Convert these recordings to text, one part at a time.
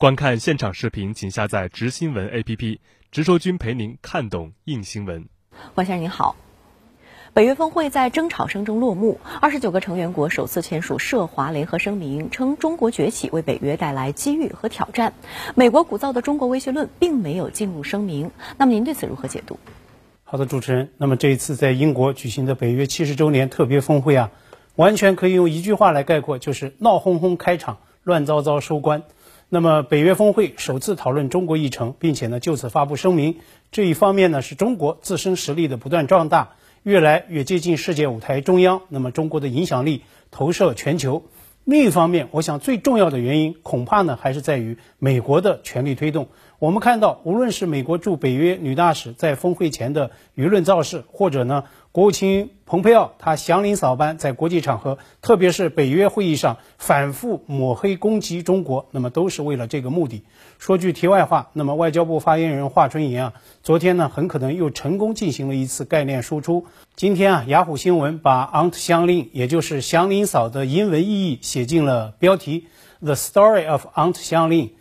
观看现场视频，请下载“直新闻 ”APP，直说君陪您看懂硬新闻。王先生您好，北约峰会在争吵声中落幕，二十九个成员国首次签署涉华联合声明，称中国崛起为北约带来机遇和挑战。美国鼓噪的中国威胁论并没有进入声明，那么您对此如何解读？好的，主持人，那么这一次在英国举行的北约七十周年特别峰会啊，完全可以用一句话来概括，就是闹哄哄开场。乱糟糟收官。那么，北约峰会首次讨论中国议程，并且呢就此发布声明。这一方面呢是中国自身实力的不断壮大，越来越接近世界舞台中央。那么，中国的影响力投射全球。另一方面，我想最重要的原因恐怕呢还是在于美国的全力推动。我们看到，无论是美国驻北约女大使在峰会前的舆论造势，或者呢。国务卿蓬佩奥他祥林嫂般在国际场合，特别是北约会议上反复抹黑攻击中国，那么都是为了这个目的。说句题外话，那么外交部发言人华春莹啊，昨天呢很可能又成功进行了一次概念输出。今天啊，雅虎新闻把 Aunt 祥林，也就是祥林嫂的英文意义写进了标题：The story of Aunt 祥林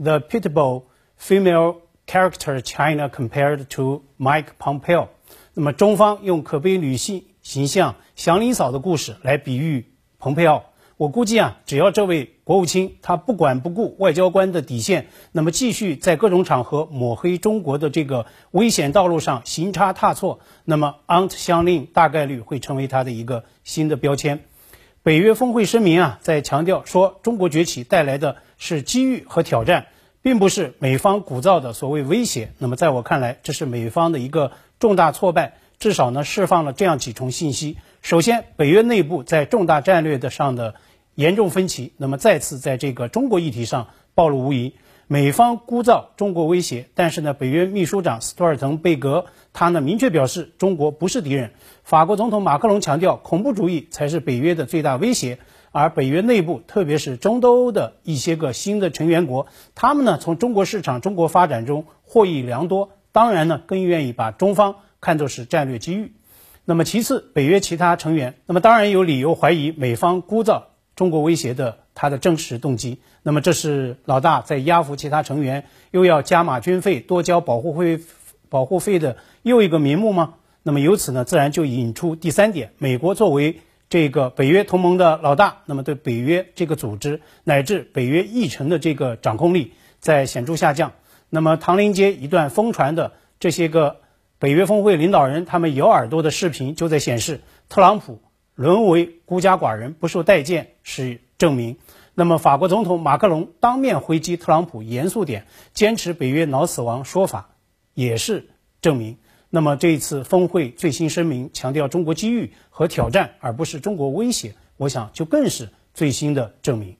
，the pitiable female character China compared to Mike Pompeo。那么，中方用可悲女性形象祥林嫂的故事来比喻蓬佩奥。我估计啊，只要这位国务卿他不管不顾外交官的底线，那么继续在各种场合抹黑中国的这个危险道路上行差踏错，那么 Aunt 祥林大概率会成为他的一个新的标签。北约峰会声明啊，在强调说中国崛起带来的是机遇和挑战，并不是美方鼓噪的所谓威胁。那么在我看来，这是美方的一个。重大挫败，至少呢释放了这样几重信息：首先，北约内部在重大战略的上的严重分歧，那么再次在这个中国议题上暴露无遗。美方鼓噪中国威胁，但是呢，北约秘书长斯托尔滕贝格他呢明确表示中国不是敌人。法国总统马克龙强调恐怖主义才是北约的最大威胁，而北约内部，特别是中东欧的一些个新的成员国，他们呢从中国市场、中国发展中获益良多。当然呢，更愿意把中方看作是战略机遇。那么其次，北约其他成员，那么当然有理由怀疑美方鼓噪中国威胁的他的真实动机。那么这是老大在压服其他成员，又要加码军费、多交保护费、保护费的又一个名目吗？那么由此呢，自然就引出第三点：美国作为这个北约同盟的老大，那么对北约这个组织乃至北约议程的这个掌控力在显著下降。那么，唐宁街一段疯传的这些个北约峰会领导人他们咬耳朵的视频，就在显示特朗普沦为孤家寡人、不受待见是证明。那么，法国总统马克龙当面回击特朗普，严肃点，坚持北约脑死亡说法，也是证明。那么，这一次峰会最新声明强调中国机遇和挑战，而不是中国威胁，我想就更是最新的证明。